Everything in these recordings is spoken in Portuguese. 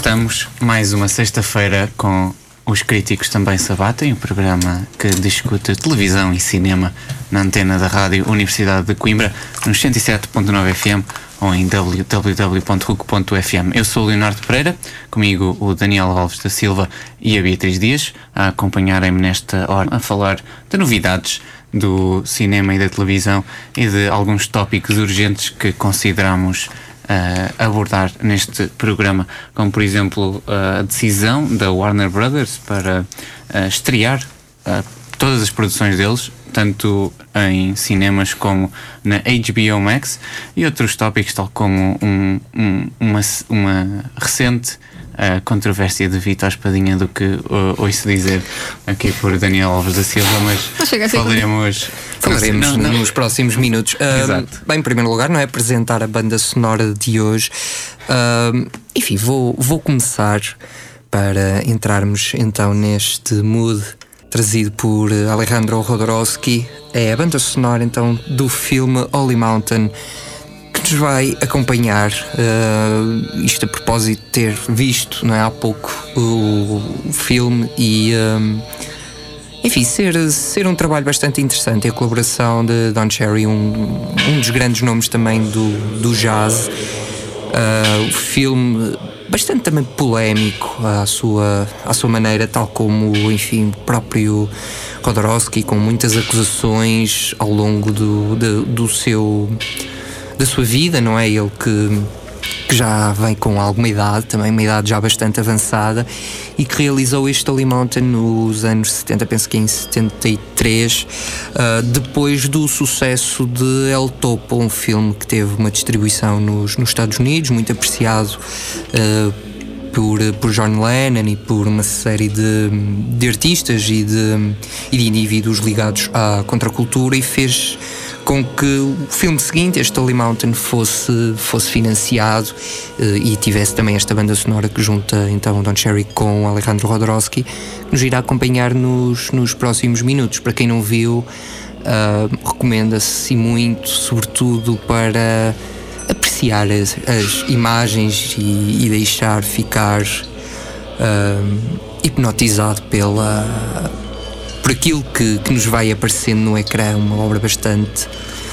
estamos, mais uma sexta-feira com os críticos também se o programa que discute televisão e cinema na antena da Rádio Universidade de Coimbra, nos 107.9 FM ou em www.ruc.fm. Eu sou o Leonardo Pereira, comigo o Daniel Alves da Silva e a Beatriz Dias, a acompanharem-me nesta hora a falar de novidades do cinema e da televisão e de alguns tópicos urgentes que consideramos uh, abordar neste programa, como por exemplo a decisão da Warner Brothers para uh, estrear todas as produções deles, tanto em cinemas como na HBO Max, e outros tópicos, tal como um, um, uma, uma recente controvérsia de Vitor Espadinha do que uh, ouço dizer aqui por Daniel Alves da Silva, mas falaremos, Falaremos Não, não. nos próximos minutos. Exato. bem, em primeiro lugar, não é apresentar a banda sonora de hoje. Enfim, vou, vou começar para entrarmos então neste mood trazido por Alejandro Jodorowsky. É a banda sonora então do filme Holy Mountain que nos vai acompanhar. ah, isto a propósito de ter visto não é, há pouco o, o filme e. enfim, ser, ser um trabalho bastante interessante. A colaboração de Don Cherry, um, um dos grandes nomes também do, do jazz. Ah, o filme bastante também polémico à sua, à sua maneira, tal como, enfim, o próprio Jodorowsky, com muitas acusações ao longo do, do, do seu da sua vida, não é? Ele que, que já vem com alguma idade, também uma idade já bastante avançada, e que realizou este Holy Mountain nos anos 70, penso que em 73, ah, depois do sucesso de El Topo, um filme que teve uma distribuição nos, nos Estados Unidos, muito apreciado. ah, por, por John Lennon e por uma série de, de artistas e de, e de indivíduos ligados à contracultura e fez com que o filme seguinte, este Holy Mountain, fosse, fosse financiado eh, e tivesse também esta banda sonora que junta então Don Cherry com Alejandro Jodorowsky, que nos irá acompanhar nos, nos próximos minutos. Para quem não viu, ah, recomenda-se muito, sobretudo para apreciar as, as imagens e, e deixar ficar ah, hipnotizado pela por aquilo que, que nos vai aparecendo no ecrã, uma obra bastante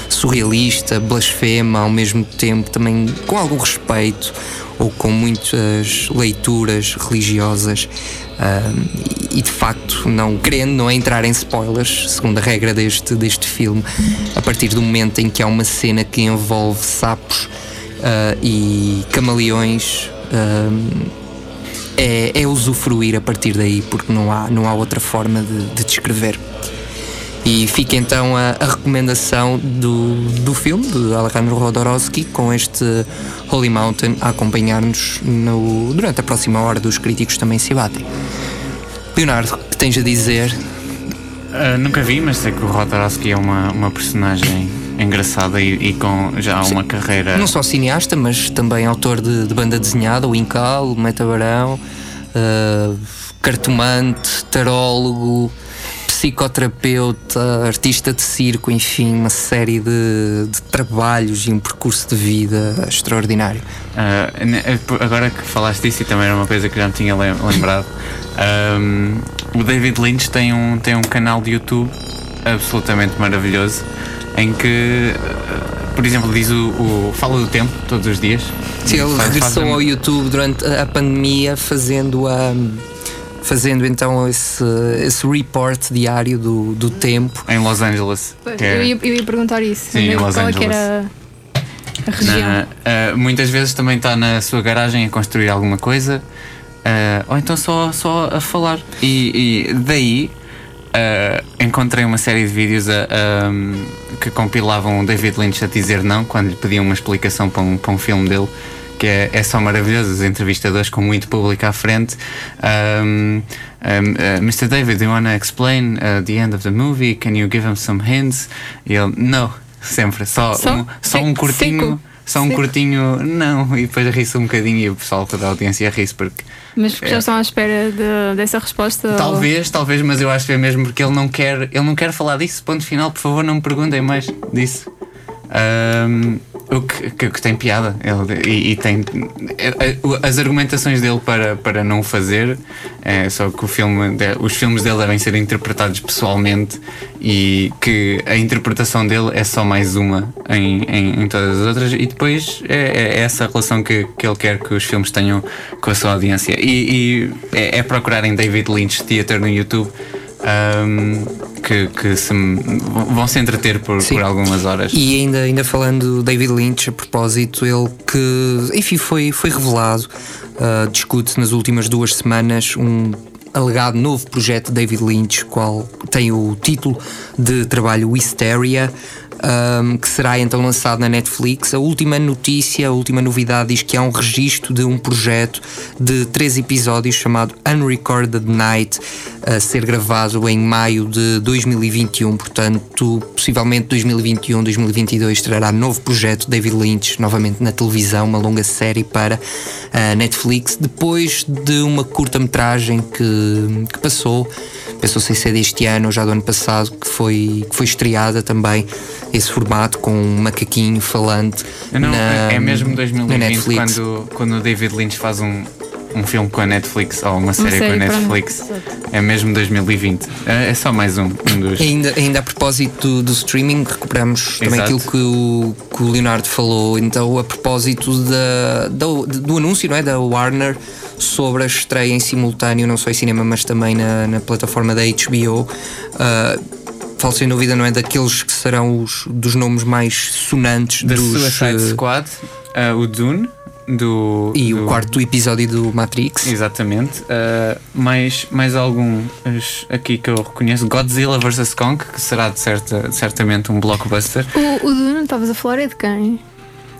surrealista, blasfema, ao mesmo tempo também com algum respeito ou com muitas leituras religiosas ah, e, de facto não querendo não é entrar em spoilers segundo a regra deste, deste filme a partir do momento em que há uma cena que envolve sapos ah, e camaleões ah, é, é usufruir a partir daí, porque não há, não há outra forma de, de descrever. E fica então a, a recomendação do, do filme, de Alejandro Jodorowsky, com este Holy Mountain a acompanhar-nos no- durante a próxima hora dos críticos também se batem. Leonardo, o que tens a dizer? Uh, nunca vi, mas sei que o Jodorowsky é uma, uma personagem engraçada e, e com já uma carreira. Não só cineasta, mas também autor de, de banda desenhada, o Incal, o Metabarão, uh, cartomante, tarólogo, psicoterapeuta, artista de circo, enfim, uma série de, de trabalhos e um percurso de vida extraordinário. Uh, agora que falaste disso, e também era uma coisa que já me tinha lembrado, um, o David Lynch tem um, tem um canal de YouTube absolutamente maravilhoso em que por exemplo, diz o, o, Fala do Tempo todos os dias. Sim, ele regressou ao YouTube durante a pandemia fazendo a. Fazendo então esse, esse report diário do, do tempo. Em Los Angeles. Pois, é... eu, ia, eu, ia, perguntar isso. Sim, em Los qual é Angeles. era a região. Na, uh, muitas vezes também está na sua garagem a construir alguma coisa. Uh, ou então só, só a falar. E, e daí Uh, encontrei uma série de vídeos a, a, que compilavam o David Lynch a dizer não quando lhe pediam uma explicação para um, para um filme dele que é, é só maravilhoso, os entrevistadores com muito público à frente. Um, um, uh, Mr. David, do you want to explain uh, the end of the movie? Can you give him some hints? E ele, não, sempre, só, só um, só um curtinho. Só um curtinho, não, e depois ri-se um bocadinho e o pessoal da audiência ri-se porque. Mas porque é, já estão à espera de, dessa resposta? Talvez, ou... talvez, mas eu acho que é mesmo porque ele não quer, ele não quer falar disso. Ponto final, por favor, não me perguntem mais disso. Um, o que, que, que, tem piada. Ele, e, e, tem é, é, as argumentações dele para, para não fazer é só que o filme os filmes dele devem ser interpretados pessoalmente e que a interpretação dele é só mais uma em, em, em todas as outras. E depois é, é, essa relação que, que ele quer que os filmes tenham com a sua audiência. E, e é, é procurarem David Lynch Theater no YouTube um, que, que se, vão se entreter por, por, algumas horas. E ainda, ainda falando David Lynch, a propósito, ele que enfim foi, foi revelado, uh, discute nas últimas duas semanas um alegado novo projeto de David Lynch, qual tem o título de trabalho Hysteria um, que será então lançado na Netflix. A última notícia, a última novidade diz que há um registro de um projeto de três episódios chamado Unrecorded Night, a ser gravado em maio de 2021. Portanto, possivelmente 2021, 2022 trará novo projeto David Lynch novamente na televisão, uma longa série para a Netflix, depois de uma curta-metragem que, que passou pensou sem ser deste ano ou já do ano passado, que foi, que foi estreada também esse formato com um macaquinho falante. Não, na, é mesmo 2020 quando, quando o David Lynch faz um, um filme com a Netflix ou uma série, uma série com a Netflix. É mesmo 2020. É, é só mais um, um dos. Ainda, ainda a propósito do, do streaming, recuperamos também aquilo que o, que o Leonardo falou. Então, a propósito da, da, do anúncio não é, da Warner sobre a estreia em simultâneo, não só em cinema, mas também na, na plataforma da HBO. Uh, falo sem dúvida, não é? Daqueles que serão os dos nomes mais sonantes da dos. Suicide uh, Squad, uh, o Dune. Do, e do... o quarto episódio do Matrix. Exatamente. Uh, mais, mais algum aqui que eu reconheço: Godzilla vs. Kong, que será de certa, certamente um blockbuster. O, o Dune, estavas a falar, é de quem?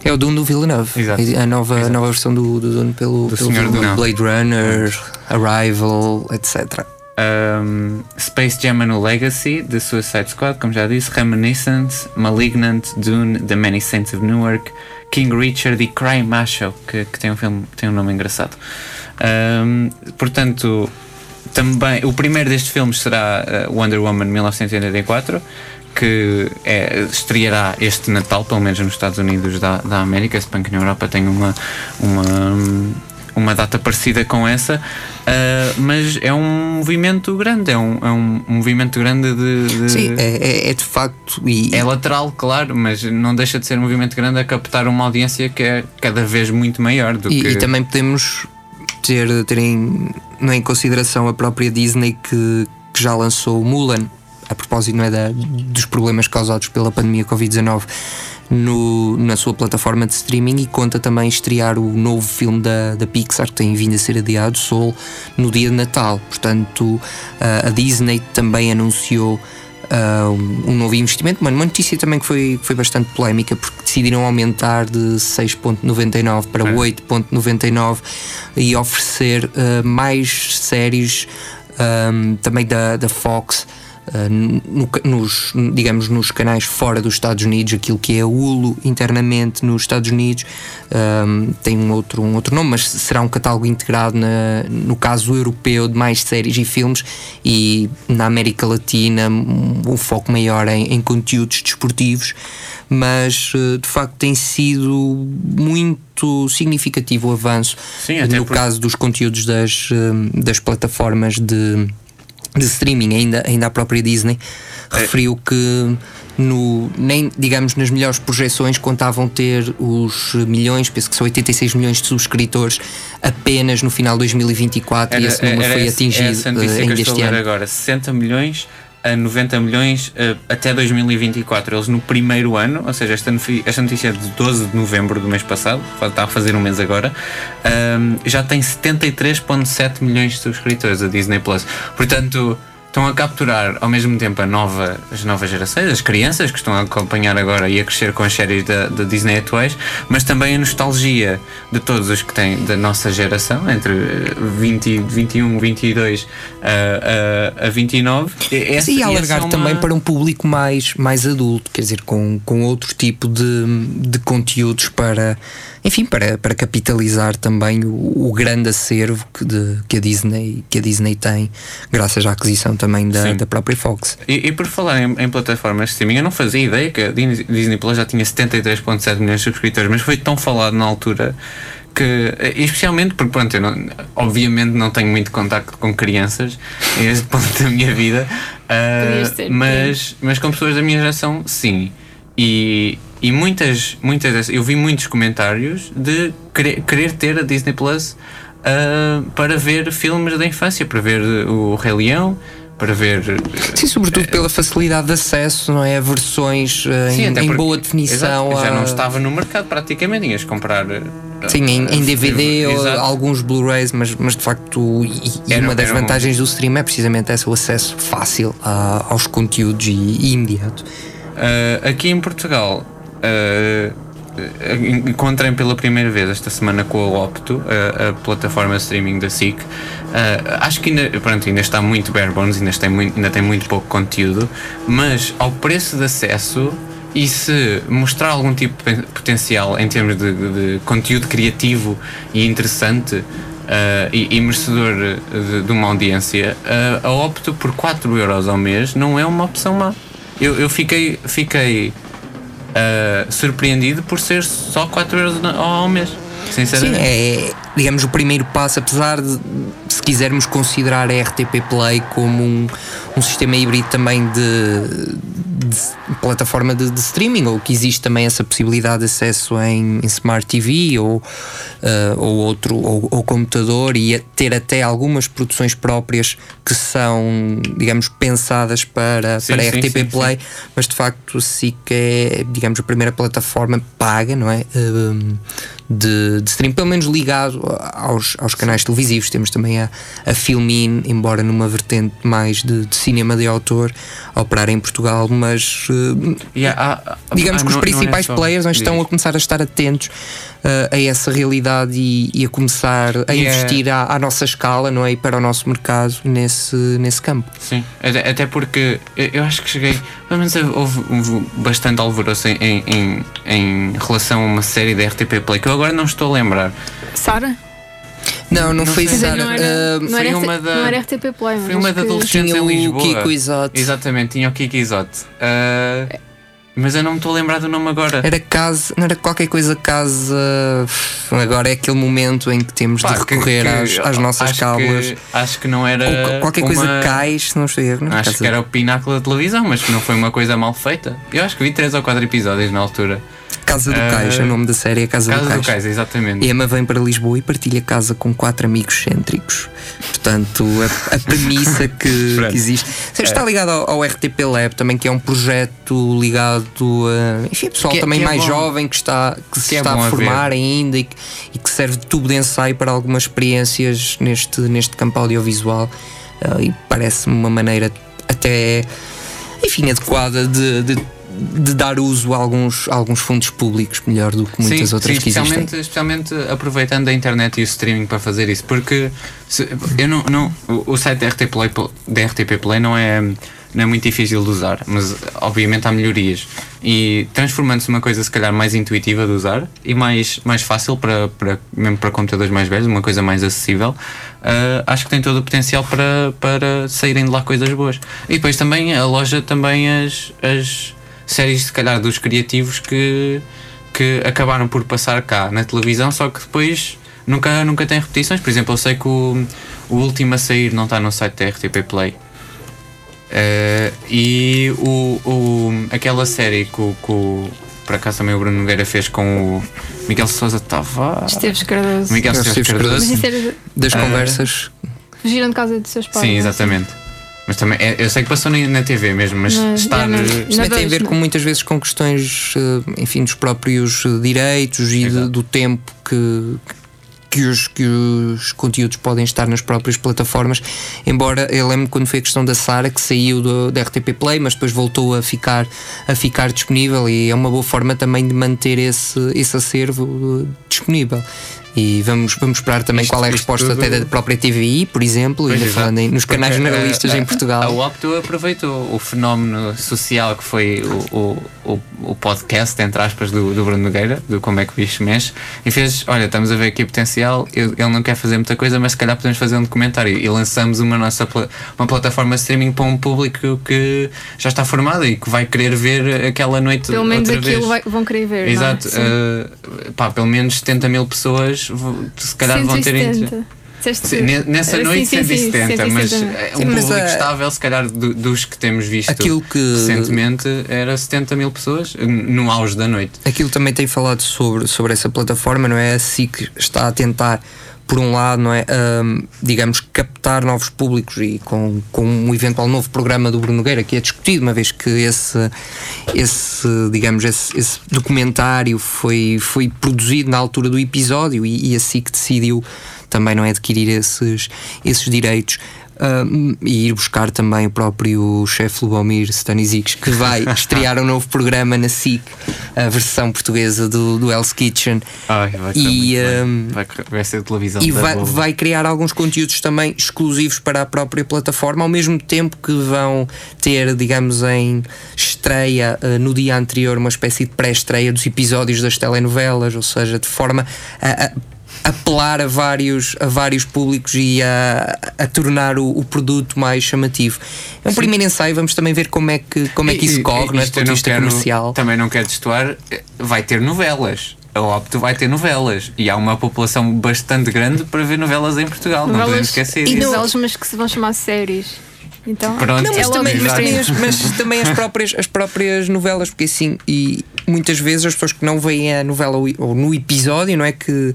É o Dune do Villeneuve. Exato. A nova, Exato. a nova versão do, do Dune pelo, do pelo Senhor Dune. Blade Runner, Arrival, etc. Um, Space Jam no Legacy, The Suicide Squad, como já disse, Reminiscence, Malignant, Dune, The Many Saints of Newark, King Richard e Cry Macho, que, que tem um filme, tem um nome engraçado. Um, portanto, também o primeiro destes filmes será uh, Wonder Woman 1984 que é, estreará este Natal, pelo menos nos Estados Unidos da, da América, se bem que na Europa tem uma, uma, uma data parecida com essa, uh, mas é um movimento grande, é um, é um, movimento grande de. de Sim, é, é, é, de facto. E... É lateral, claro, mas não deixa de ser um movimento grande a captar uma audiência que é cada vez muito maior do e, que. E também podemos ter, ter em, não é, em consideração a própria Disney que, que já lançou Mulan a propósito não é, da, dos problemas causados pela pandemia Covid-19 na sua plataforma de streaming e conta também estrear o novo filme da, da Pixar que tem vindo a ser adiado, Soul, no dia de Natal. Portanto, a Disney também anunciou Uh, um novo investimento, uma notícia também que foi, foi bastante polémica porque decidiram aumentar de 6.99 para é. 8.99 e oferecer uh, mais séries um, também da, da Fox no, nos, digamos, nos canais fora dos Estados Unidos, aquilo que é Hulu internamente nos Estados Unidos, um, tem um outro, um outro nome, mas será um catálogo integrado na, no caso europeu de mais séries e filmes e na América Latina um, um foco maior em, em conteúdos desportivos. Mas de facto tem sido muito significativo o avanço Sim, no por... caso dos conteúdos das, das plataformas de, de streaming, ainda, ainda a própria Disney é. referiu que no, nem, digamos, nas melhores projeções contavam ter os milhões, penso que são 86 milhões de subscritores apenas no final de 2024 era, e esse número foi atingido é ainda este ano. agora, 60 milhões a 90 milhões uh, até 2024. Eles no primeiro ano, ou seja, esta, esta notícia é de 12 de novembro do mês passado, está a fazer um mês agora, um, já tem 73,7 milhões de subscritores a Disney Plus. Portanto estão a capturar ao mesmo tempo a nova, as novas gerações, as crianças que estão a acompanhar agora e a crescer com as séries da, da Disney atuais, mas também a nostalgia de todos os que têm da nossa geração, entre 20, 21, 22 a, a, a 29. Essa, e alargar uma... também para um público mais, mais adulto, quer dizer, com, com outro tipo de, de conteúdos para enfim, para, para capitalizar também o, o grande acervo que, de, que, a Disney, que a Disney tem, graças à aquisição também da, da própria Fox. E, e por falar em, em, plataformas de streaming, eu não fazia ideia que a Disney Plus já tinha 73,7 milhões de subscritores, mas foi tão falado na altura que, especialmente porque, pronto, eu não, obviamente não tenho muito contacto com crianças em este ponto da minha vida, uh, mas, mas com pessoas da minha geração, sim. E, e muitas, muitas eu vi muitos comentários de querer, querer ter a Disney Plus uh, para ver filmes da infância, para ver o Rei Leão, para ver. Sim, sobretudo pela facilidade de acesso, não é? A versões uh, Sim, em, em boa definição. Exato, já não estava no mercado praticamente, tinhas comprar. Sim, em, em DVD ou alguns Blu-rays, mas, mas de facto, e, era, uma das vantagens um... do stream é precisamente esse, o acesso fácil a, aos conteúdos e, e imediato. Uh, aqui em Portugal uh, encontrei pela primeira vez esta semana com a Opto, a, a plataforma streaming da SIC. Uh, acho que ainda, pronto, ainda está muito bare bones, ainda tem muito, ainda tem muito pouco conteúdo, mas ao preço de acesso e se mostrar algum tipo de potencial em termos de, de conteúdo criativo e interessante uh, e, e, merecedor de, de uma audiência, uh, a Opto por 4 euros ao mês não é uma opção má eu, eu fiquei, fiquei uh, surpreendido por ser só 4 euros ao mês. Sinceramente. Sim, é, digamos, o primeiro passo, apesar de, se quisermos considerar a RTP Play como um, um sistema híbrido também de, de plataforma de, de, streaming, ou que existe também essa possibilidade de acesso em, em Smart TV ou, uh, ou outro, ou, ou, computador, e ter até algumas produções próprias que são, digamos, pensadas para, sim, para a RTP sim, Play, sim, mas de facto SIC é, digamos, a primeira plataforma paga, não é? Uh, de, de stream, pelo menos ligado aos, aos canais televisivos. Temos também a, a Filmin, embora numa vertente mais de, de cinema de autor, a operar em Portugal, mas uh, yeah, digamos que os principais não é players estão a começar a estar atentos uh, a essa realidade e, e a começar a yeah. investir à, à, nossa escala, não é? E para o nosso mercado nesse, nesse campo. Sim, até porque eu acho que cheguei, pelo menos houve, houve bastante alvoroço em, em, em, relação a uma série da RTP Play que eu agora não estou a lembrar. Sara? Não, não, não foi Sara. Não, era, uh, não, uma da, não era RTP Play, Foi uma da adolescentes em Lisboa. Kiko Isote. Exatamente, tinha o Kiko Isote. Uh, mas eu não me estou a lembrar do nome agora. Era casa, não era qualquer coisa casa. Agora é aquele momento em que temos Pá, de recorrer que, às, às, nossas acho cábulas. Que, acho que não era. Ou qualquer uma... coisa cais, se não estou a erro. Acho que era o pináculo da televisão, mas que não foi uma coisa mal feita. Eu acho que vi três ou quatro episódios na altura. Casa do uh, Cais, o nome da série é Casa, casa do Cais. do Cais, exatamente. Emma vem para Lisboa e partilha casa com quatro amigos cêntricos. Portanto, a, a premissa que, que existe. Você está ligado ao, ao, RTP Lab também, que é um projeto ligado a enfim, pessoal que, é- também que é mais jovem que está, que, se é está a formar a ainda e que, e que serve de tubo de ensaio para algumas experiências neste, neste campo audiovisual. Uh, e parece-me uma maneira até enfim, adequada de, de de dar uso a alguns, a alguns fundos públicos melhor do que muitas sim, outras sim, que especialmente, existem. Especialmente aproveitando a internet e o streaming para fazer isso, porque se, eu não, não, o site da RTP, Play, da RTP Play não é não é muito difícil de usar, mas obviamente há melhorias. E transformando-se uma coisa se calhar mais intuitiva de usar e mais, mais fácil para, para, mesmo para computadores mais velhos, uma coisa mais acessível, uh, acho que tem todo o potencial para, para saírem de lá coisas boas. E depois também a loja também as, as séries se calhar dos criativos que, que acabaram por passar cá na televisão, só que depois nunca, nunca tem repetições. Por exemplo, eu sei que o, o último a sair não está no site da RTP Play. Uh, e o, o, aquela série que o, por acaso também o Bruno Nogueira fez com o Miguel Sousa Tavares. Esteves Cardoso. Miguel Esteves Cardoso. Cardoso. Das uh, conversas. Fugiram de casa de seus pais. Sim, exatamente. Mas também, é, eu sei que passou na, TV mesmo, mas, estar. Não, Isto também tem a ver com muitas vezes com questões, eh, enfim, dos próprios direitos e de, do tempo que, que os, que os conteúdos podem estar nas próprias plataformas. Embora eu lembro quando foi a questão da Sara, que saiu do, da RTP Play, mas depois voltou a ficar, a ficar disponível e é uma boa forma também de manter esse, esse acervo eh, disponível. E vamos, vamos esperar também isto, qual é a resposta tudo... até da própria TVI, por exemplo, ainda falando em, nos canais generalistas a, em Portugal. A Opto aproveitou o fenómeno social que foi o, o, o, podcast, entre aspas, do, do Bruno Nogueira, do Como é que o bicho mexe, e fez: Olha, estamos a ver aqui potencial, ele não quer fazer muita coisa, mas se calhar podemos fazer um documentário. E lançamos uma nossa uma plataforma de streaming para um público que já está formado e que vai querer ver aquela noite. Pelo menos outra aquilo vai, vão querer ver. É? Exato, é? uh, pá, pelo menos 70 mil pessoas se calhar 170. vão ter. Sim, nessa noite sim, 170, sim, mas é um público a... estável, se calhar dos que temos visto Aquilo que... recentemente, era 70 mil pessoas no auge da noite. Aquilo também tem falado sobre, sobre essa plataforma, não é? A SIC está a tentar por um lado, não é, um, digamos, captar novos públicos e com, com um eventual novo programa do Bruno Nogueira que é discutido, uma vez que esse, esse digamos, esse, esse documentário foi, foi produzido na altura do episódio e, e assim que decidiu também não é adquirir esses, esses direitos. E ir buscar também o próprio chefe Lubomir Stanisic, que vai estrear um novo programa na SIC, a versão portuguesa do, do Hell's Kitchen. Ai, vai, e, um, vai, vai, ser televisão. E vai, vai, criar alguns conteúdos também exclusivos para a própria plataforma, ao mesmo tempo que vão ter, digamos, em estreia uh, no dia anterior, uma espécie de pré-estreia dos episódios das telenovelas, ou seja, de forma a, a apelar a vários, a vários públicos e a, a tornar o, o, produto mais chamativo. É um Sim. primeiro ensaio, vamos também ver como é que, como é que isso corre, não é? Do ponto de vista quero, comercial. Também não quero destoar, vai ter novelas. A Opto vai ter novelas e há uma população bastante grande para ver novelas em Portugal, novelas, não podemos esquecer e disso. novelas, mas que se vão chamar séries. Então, Pronto. Não, mas, é também, mas, também as, mas, também as, próprias, as próprias novelas, porque assim, e muitas vezes as pessoas que não veem a novela ou no episódio, não é que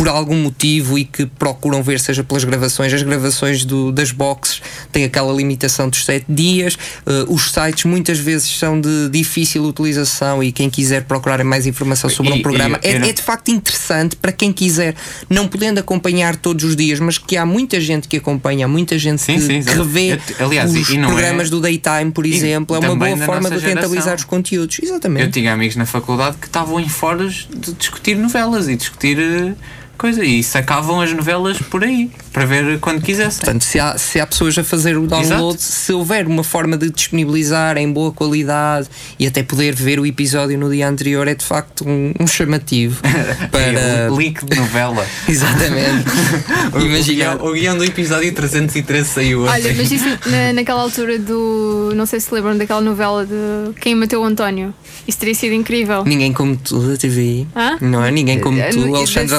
por algum motivo e que procuram ver, seja pelas gravações, as gravações do, das boxes têm aquela limitação dos 7 dias, uh, os sites muitas vezes são de difícil utilização e quem quiser procurar mais informação sobre e, um programa e, é, não... é, de facto interessante para quem quiser, não podendo acompanhar todos os dias, mas que há muita gente que acompanha, muita gente sim, que, sim, que revê eu, aliás, os programas é... do Daytime, por exemplo, é uma boa forma de rentabilizar os conteúdos. Exatamente. Eu tinha amigos na faculdade que estavam em fóruns de discutir novelas e discutir uh, coisa e sacavam as novelas por aí para ver quando quisessem. Portanto, se há, se há pessoas a fazer o download, Exato. se houver uma forma de disponibilizar em boa qualidade e até poder ver o episódio no dia anterior, é de facto um, um chamativo para. o link de novela. Exatamente. o, Imagina... o, guião, do episódio 313 saiu Olha, assim. mas isso na, naquela altura do. Não sei se lembram daquela novela de Quem Mateu o António. Isso teria sido incrível. Ninguém como tu da TV. Hã? Não é? Ninguém como tu, Alexandre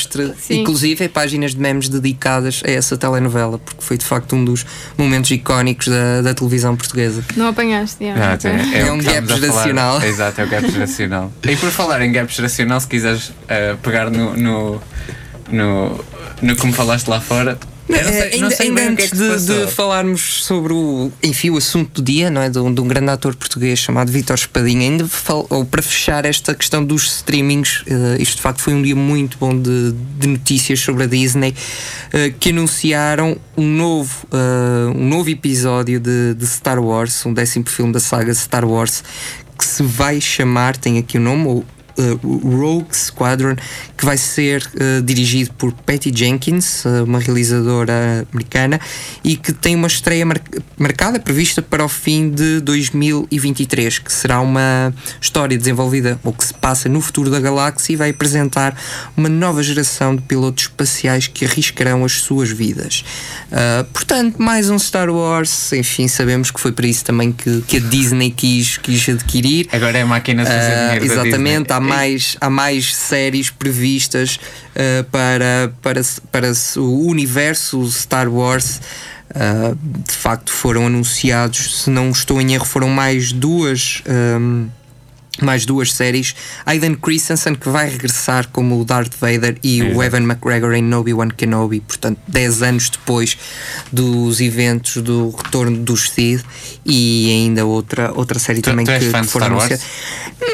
Alencastre. Sim. Inclusive páginas de memes dedicadas a essa telenovela, porque foi de facto um dos momentos icónicos da, da televisão portuguesa. Não apanhaste, yeah. é, é, um gap geracional. Exato, é um gap geracional. e por falar em gap geracional, se quiseres uh, pegar no, no, no, no me falaste lá fora, Sei, ainda, ainda antes é de, de, falarmos sobre o, enfim, o assunto do dia, não é? De um, de um grande ator português chamado Vítor Espadinha, ainda fal, ou para fechar esta questão dos streamings, uh, isto de facto foi um dia muito bom de, de notícias sobre a Disney, uh, que anunciaram um novo, uh, um novo episódio de, de Star Wars, um décimo filme da saga Star Wars, que se vai chamar, tem aqui o nome, uh, Rogue Squadron, que vai ser uh, dirigido por Patty Jenkins, uh, uma realizadora americana, e que tem uma estreia mar marcada, prevista para o fim de 2023, que será uma história desenvolvida, ou que se passa no futuro da galáxia, e vai apresentar uma nova geração de pilotos espaciais que arriscarão as suas vidas. portanto, mais um Star Wars, enfim, sabemos que foi para isso também que, que a Disney quis, quis adquirir. Agora é a máquina de fazer Uh, dinheiro exatamente, há mais, há mais séries previstas uh, para, para, para o universo Star Wars. Uh, de facto, foram anunciados, se não estou em erro, foram mais duas. um, mais duas séries. Aidan Christensen, que vai regressar como o Darth Vader, e o Exato. Evan McGregor em Obi-Wan Kenobi, portanto, 10 anos depois dos eventos do retorno dos Sith, e ainda outra, outra série Tu- também tu que, que foram anunciadas.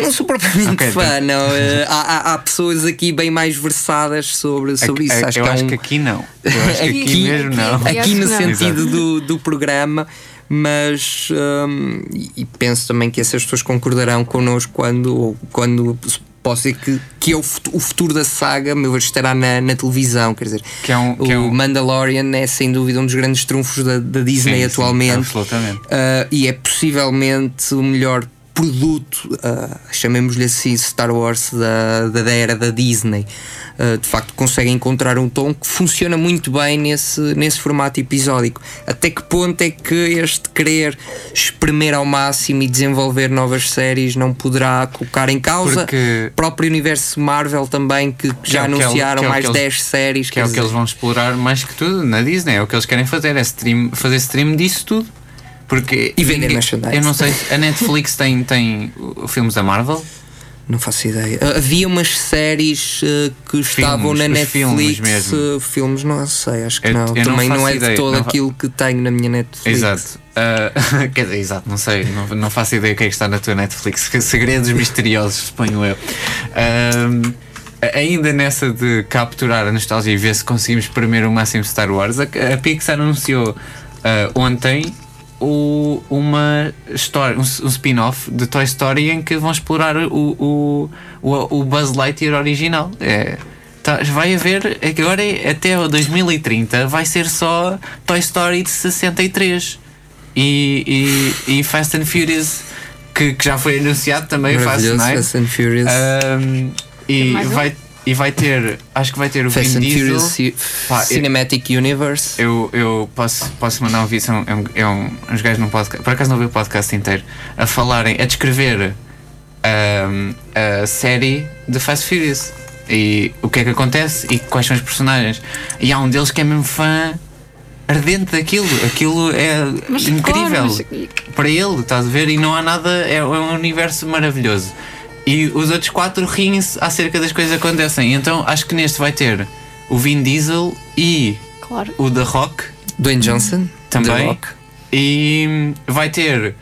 Não sou propriamente Ok, fã, então- não. Eh, há, há- há pessoas aqui bem mais versadas sobre, sobre isso. eu acho eu que é acho um- que aqui não. Eu acho que aqui, Aqui- mesmo não. aqui- aqui no não. sentido do, do programa, mas hum, e penso também que essas pessoas concordarão connosco quando, quando posso dizer que, que é o o futuro da saga, meu ver, estará na, na televisão, quer dizer, Que é um- que é o um- Mandalorian é sem dúvida um dos grandes trunfos da, da Disney Sim, sim, atualmente. absolutamente. Uh, e é possivelmente o melhor produto, uh, chamemos-lhe assim, Star Wars da, da era da Disney. Uh, de facto, consegue encontrar um tom que funciona muito bem nesse, nesse formato episódico. Até que ponto é que este querer espremer ao máximo e desenvolver novas séries não poderá colocar em causa Porque- o próprio universo Marvel também, que, que já é que é anunciaram que é mais que eles- 10 séries. Que é o que eles vão explorar mais que tudo na Disney. É o que eles querem fazer, é stream, fazer stream disso tudo. Porque E vender merchandise. Eu não sei se a Netflix tem, tem uh, filmes da Marvel. Não faço ideia. Uh, Havia umas séries uh, que estavam na Netflix. filmes mesmo. uh, filmes, não sei, acho que Eu- não. eu não Também não, é de ideia, todo não fa- aquilo que tenho na minha Netflix. Exato. Uh, quer dizer, exato, não sei, não, não faço ideia o que é que está na tua Netflix. Segredos misteriosos, suponho eu. Um, ainda nessa de capturar a nostalgia e ver se conseguimos primeiro o máximo Star Wars, a, a Pixar anunciou uh, ontem o- uma história, um, um spin-off de Toy Story em que vão explorar o, o, o, Buzz Lightyear original. É, tá- vai haver, agora é- até o 2030 vai ser só Toy Story de 63 e, e, e Fast and Furious que, que já foi anunciado também, Fast Night. Fast and Furious. Um, e, Mais um? E vai ter, acho que vai ter o Fast Vin and Diesel. Furious Pá, eu- Cinematic Universe. Eu, eu posso, posso mandar um vídeo, são é um, é um, uns gajos num podcast, por acaso não vi o podcast inteiro, a falarem, a descrever um, a série de Fast Furious e o que é que acontece e quais são os personagens. E há um deles que é mesmo fã ardente daquilo, aquilo é Mas incrível claro, mas- para ele, estás a ver? E não há nada, é, é um universo maravilhoso. E os outros quatro riem-se acerca das coisas que acontecem. Então acho que neste vai ter o Vin Diesel e Claro. o The Rock Dwayne Johnson. The também. Rock. E vai ter.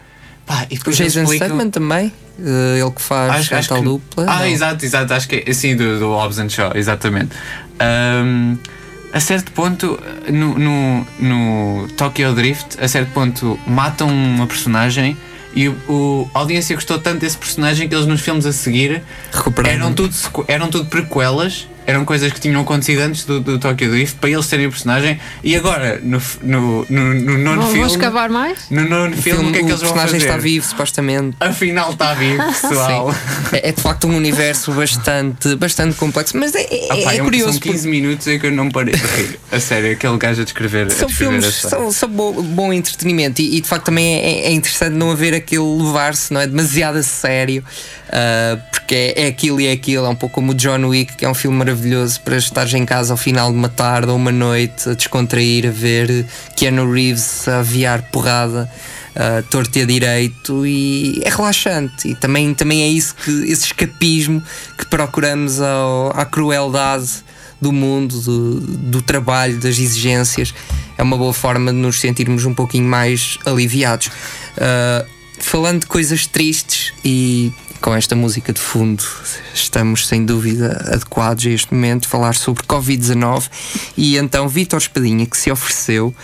Pá, e O Jason eles explicam- Statham também. uh, ele que faz Acho, a acho tal que- dupla. Ah, não? exato, exato. Acho que é assim do, do Hobbs and Shaw, exatamente. Hum, a certo ponto, no, no, no Tokyo Drift, a certo ponto matam uma personagem e o, a audiência gostou tanto desse personagem que eles nos filmes a seguir eram tudo, eram tudo prequelas, eram coisas que tinham acontecido antes do, do Tokyo Drift para eles terem o personagem e agora no, no, no, no nono Vão, vão filme. escavar mais? No nono O, filme, filme, o que é que eles vão personagem fazer? está vivo, supostamente. Afinal está vivo, pessoal. É, é de facto um universo bastante, bastante complexo, mas é, é- Ah, pá, é eu- curioso. São 15 minutos em que eu não parei de rir. A sério, aquele gajo a descrever. São a descrever filmes, são, são bo- bom entretenimento e, e, de facto também é, é interessante não haver aquele levar-se, não é? Demasiado a sério, ah, porque é, é aquilo e é aquilo. É um pouco como o John Wick, que é um filme maravilhoso para estares em casa ao final de uma tarde ou uma noite a descontrair, a ver Keanu Reeves a aviar porrada. Uh, torto e a direito e é relaxante e também, também é isso que esse escapismo que procuramos ao, à crueldade do mundo, do, do trabalho, das exigências, é uma boa forma de nos sentirmos um pouquinho mais aliviados. Uh, falando de coisas tristes e com esta música de fundo, estamos sem dúvida adequados a este momento falar sobre Covid-19 e então Vítor Espadinha que se ofereceu.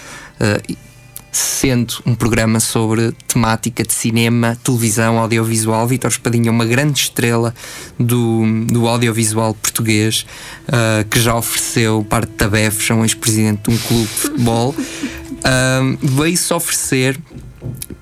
uh, sendo um programa sobre temática de cinema, televisão, audiovisual. Vítor Espadinha é uma grande estrela do, do audiovisual português, uh, que já ofereceu parte da BEF, é um ex-presidente de um clube de futebol. Uh, Veio-se oferecer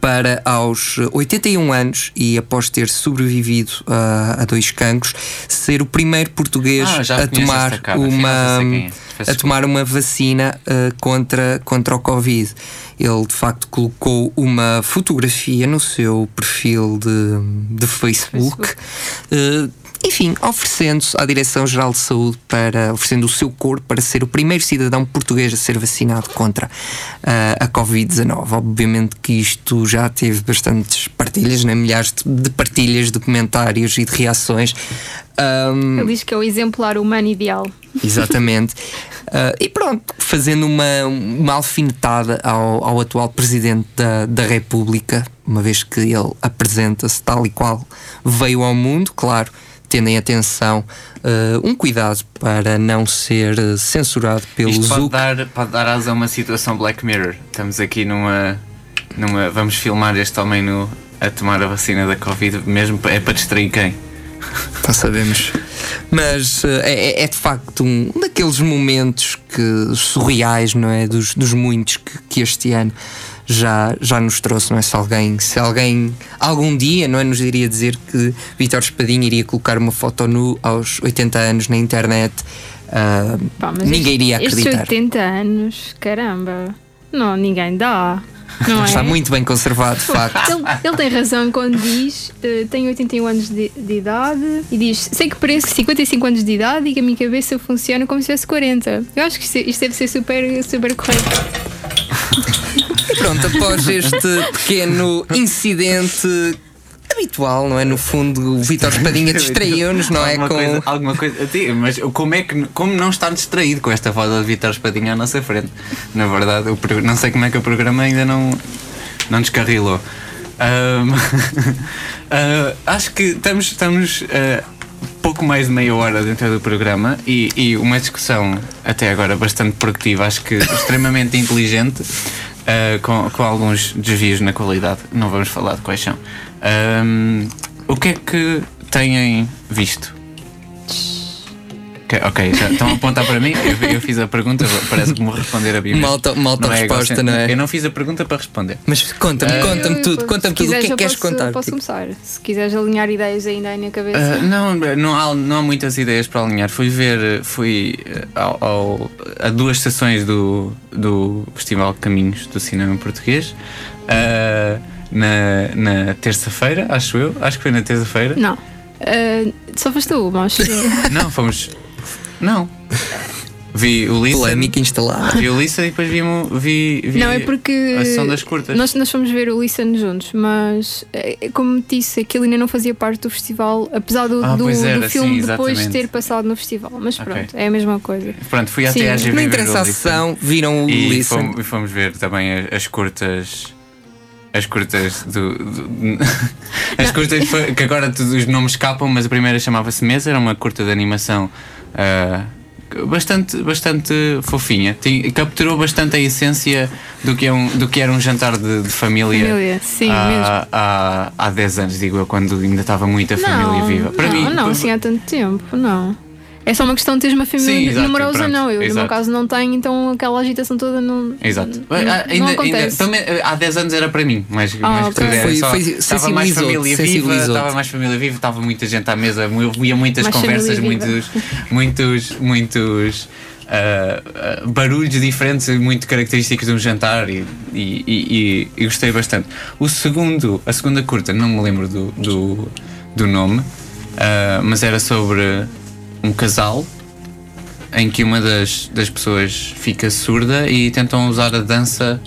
para aos 81 anos e após ter sobrevivido a, a dois cancros, ser o primeiro português Ah, a tomar uma é. a tomar uma vacina uh, contra, contra o Covid. Ele de facto colocou uma fotografia no seu perfil de, de Facebook. Uh, enfim, oferecendo-se à Direção-Geral de Saúde para oferecendo o seu corpo para ser o primeiro cidadão português a ser vacinado contra uh, a Covid-19. Obviamente que isto já teve bastantes partilhas, né? milhares de, partilhas, de comentários e de reações. Um, Ele diz que é o exemplar humano ideal. Exatamente. Uh, e pronto, fazendo uma, uma alfinetada ao, ao atual Presidente da, da República, uma vez que ele apresenta-se tal e qual veio ao mundo, claro, tendo em atenção uh, um cuidado para não ser uh, censurado pelo Isto pode Zuc. dar, pode dar asa a uma situação Black Mirror. Estamos aqui numa. numa vamos filmar este homem no, a tomar a vacina da Covid, mesmo é para distrair quem? Não sabemos. Mas uh, é, é de facto um daqueles momentos que surreais, não é? Dos, dos muitos que, que este ano já, já nos trouxe, não é? Se alguém, se alguém algum dia, não é? Nos iria dizer que Vítor Espadinha iria colocar uma foto nu aos 80 anos na internet, uh, Pá, ninguém iria acreditar. Estes 80 anos, caramba. Não, ninguém dá. Não é? Está muito bem conservado, de facto. Ele, ele tem razão quando diz eh, tenho 81 anos de, de idade e diz sei que pareço 55 anos de idade e que a minha cabeça funciona como se tivesse 40. Eu acho que isto, isto deve ser super, super correto. Pronto, após este pequeno incidente habitual, não é? No fundo, o Vítor Espadinha distraiu-nos, não é? alguma Com... Coisa, alguma coisa. Sim, Mas como é que. Como não estar distraído com esta foto de Vitor Espadinha à nossa frente? Na verdade, pro- não sei como é que o programa ainda não, não descarrilou. Ahm, ah, acho que estamos. estamos ah, pouco mais de meia hora dentro do programa e, e uma discussão até agora bastante produtiva, acho que extremamente inteligente, ah, com, com alguns desvios na qualidade. Não vamos falar de quais são. Ahm, o que é que têm visto? Ok, já estão a apontar para mim. Eu, eu fiz a pergunta, parece que me vou responder a mim. auto- uma Não é egocêntrico. não é? Eu não fiz a pergunta para responder. Mas conta-me, Ah, conta-me Eu- tudo, conta-me tudo. O que é que queres contar? Posso começar. Se quiseres alinhar ideias ainda aí na cabeça. Ah, não, não há, não há muitas ideias para alinhar. Fui ver, fui eh, ao, ao- a duas sessões do, do Festival Caminhos do Cinema Português. ah, na, na terça-feira, acho eu. Acho que foi na terça-feira. Não. Ah, só foste tu, mas. Não, fomos. Não. Vi o Listen. polémica instalada. Vi o Listen e depois vi, vi, vi Não, é porque. a sessão das curtas. Nós, nós fomos ver o Listen juntos, mas eh, como disse, aquilo ainda não fazia parte do festival, apesar do, Ah, do, era, do filme sim, depois ter passado no festival. Mas pronto, é a mesma coisa. Pronto, fui Sim. até à GV Não ver interessa o a Listen. sessão, viram o E Listen. fomos, e fomos ver também as curtas. As curtas do. do- as curtas foi- que agora todos os nomes escapam, mas a primeira chamava-se Mesa, era uma curta de animação ah, bastante, bastante fofinha. Tem- capturou bastante a essência do que, é um, do que era um jantar de, de família. Família, sim, há, mesmo. Há, há 10 anos, digo eu, quando ainda estava muita família não, viva. Para não, mim, não, assim há tanto tempo, não. É só uma questão de teres uma família Sim, numerosa, pronto, não. Eu, no exato. meu caso, não tenho, então aquela agitação toda não. Exato. Não, Ah, não ainda, ainda, acontece. também, há 10 anos era para mim, mas, Ah, mas ok. tudo era Foi- só, foi- estava mais família viva, estava mais família viva, estava muita gente à mesa, havia muitas Mais conversas, muitos, muitos, muitos ah, ah, barulhos diferentes, muito característicos de um jantar e, e, e- e gostei bastante. O segundo, a segunda curta, não me lembro do, do, do nome, ah, mas era sobre um casal em que uma das, das pessoas fica surda e tentam usar a dança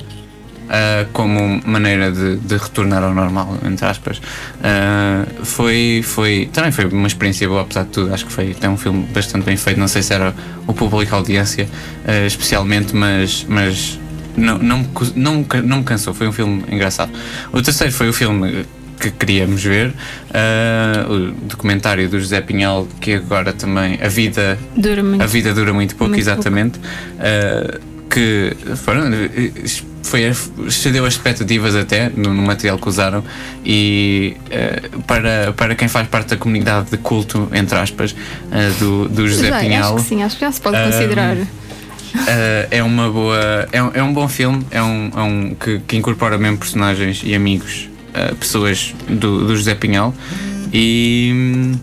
ah, como maneira de, de retornar ao normal, entre aspas. Ah, foi, foi, também foi uma experiência boa, apesar de tudo. Acho que foi até um filme bastante bem feito. Não sei se era o público, a audiência, ah, especialmente, mas. mas não, não, não, não me cansou, foi um filme engraçado. O terceiro foi o filme que queríamos ver, ah, o documentário do José Pinhal, que agora também A Vida Dura muito. a vida dura muito pouco, Muito exatamente. Uh, que foram, foi, excedeu as expectativas até no, no material que usaram e uh, para, para quem faz parte da comunidade de culto, entre aspas, uh, do, do José Já, Pinhal. Acho que sim, acho que já se pode Ah, considerar. Uh, é uma boa. É um, é um bom filme, é um, é um que, que incorpora mesmo personagens e amigos, pessoas do, do José Pinhal e,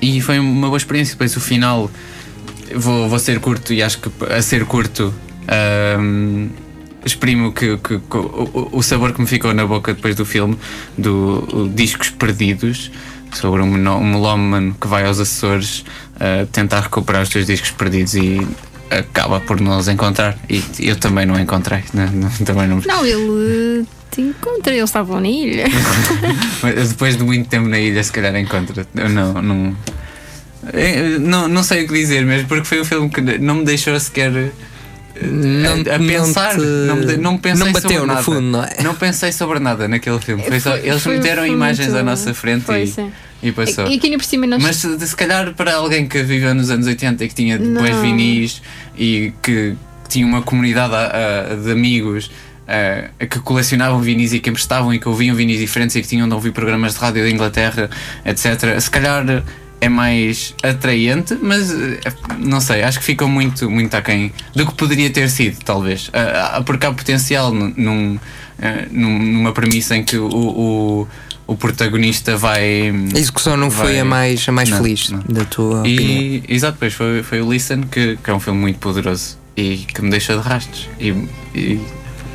e foi uma boa experiência. Depois o final vou, vou ser curto e acho que a ser curto um, exprimo que, que- que o, o sabor que me ficou na boca depois do filme do Discos Perdidos sobre um, um melómano que vai aos Açores uh, tentar recuperar os seus discos perdidos e acaba por não os encontrar e eu também não encontrei né? Não- também não, Não, ele eh, te encontra, eles estavam na ilha. Mas depois de muito tempo na ilha se calhar encontra Eu não, não, eu não, não sei o que dizer mesmo porque foi um filme que não me deixou sequer uh, a, a não pensar te- não, de- não pensei não bateu sobre no nada. fundo, não é? Não pensei sobre nada naquele filme. Foi só- eles foi- meteram foi imagens muito- à nossa frente Foi, e, sim. e passou. E por cima nós. Mas se, se calhar para alguém que viveu nos anos 80 e que tinha Não. depois vinis e que tinha uma comunidade ah, ah, de amigos ah, que colecionavam vinis e que emprestavam e que ouviam vinis diferentes e que tinham de ouvir programas de rádio da Inglaterra, etc. Se calhar é mais atraente, mas eh, não sei, acho que ficou muito, muito aquém do que poderia ter sido, talvez. Ah, porque há potencial num, num, num- numa premissa em que o, o, o protagonista vai. A execução não foi vai- a mais, a mais Não, feliz não. da tua opinião. E, exato, depois foi, foi o Listen, que, que é um filme muito poderoso e que me deixa de rastros. E, e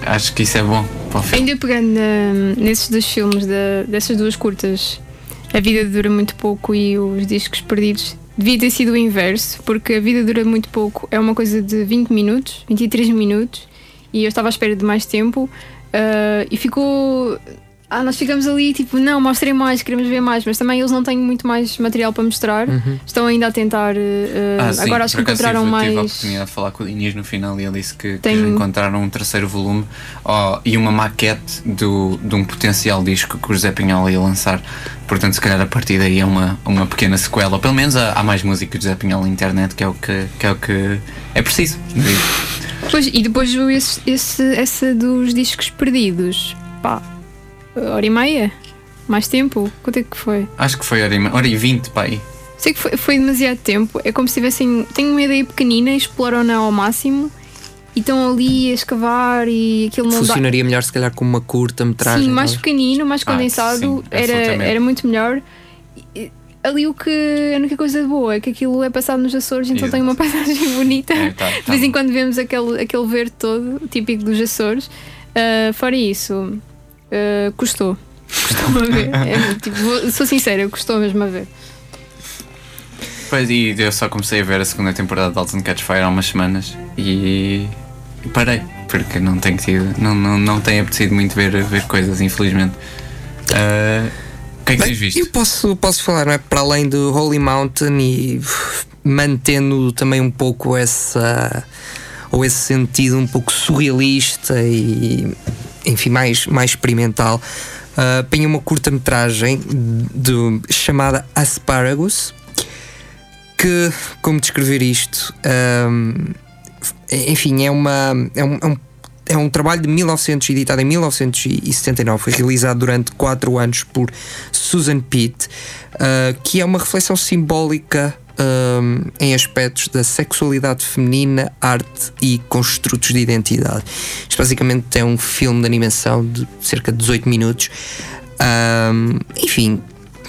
acho que isso é bom para o filme. Ainda pegando nesses dois filmes, da- dessas duas curtas, A Vida Dura Muito Pouco e Os Discos Perdidos, devia ter sido o inverso, porque A Vida Dura Muito Pouco é uma coisa de 20 minutos, 23 minutos, e eu estava à espera de mais tempo, ah, e ficou. Ah, nós ficamos ali tipo, não, mostrem mais, queremos ver mais, mas também eles não têm muito mais material para mostrar, estão ainda a tentar. ah, Ah, sim, agora acho que encontraram tive, mais. Tive a oportunidade de falar com o Inês no final e ele disse que, que Tem- encontraram um terceiro volume ó, e uma maquete do, de um potencial disco que o José Pinhal ia lançar. Portanto, se calhar a partir daí é uma, uma pequena sequela. Ou pelo menos há, há mais música de José Pinhal na internet, que é o que, que, é, o que é preciso. Pois, e depois esse, esse, essa dos discos perdidos. Pá, hora e meia? Mais tempo? Quanto é que foi? Acho que foi hora e, hora e 20 para aí. Sei que foi, foi demasiado tempo. É como se tivessem. Tenho uma ideia pequenina, exploram-na ao máximo e estão ali a escavar e aquilo não dá. Funcionaria melhor se calhar com uma curta metragem. Sim, mais pequenino, mais Ah, condensado, sim, era, era muito melhor. E- Ali o que a única coisa boa é que aquilo é passado nos Açores, então Exato. tem uma paisagem bonita. É, tá- De tá vez em quando vemos aquele, aquele verde todo, típico dos Açores. Ah, fora isso, ah, custou. Custou-me a ver. É, tipo, vou- sou sincera, custou mesmo a ver. Pois, e eu só comecei a ver a segunda temporada de Alton Catch Fire há umas semanas e, parei, porque não tenho tido, não, não, não tenho apetecido muito ver, ver coisas, infelizmente. Ah, o que é que Bem, tens visto? Eu posso, posso falar, não é? Para além do Holy Mountain e mantendo também um pouco essa. ou esse sentido um pouco surrealista e. enfim, mais, mais experimental. Uh, tem uma curta-metragem chamada Asparagus que, como descrever isto, um, enfim, é uma é um, é um, é um trabalho de 1900 editado em 1979, foi realizado durante quatro anos por Susan Pitt, uh, que é uma reflexão simbólica um, em aspectos da sexualidade feminina, arte e construtos de identidade. Isto basicamente é um filme de animação de cerca de 18 minutos. Um, enfim,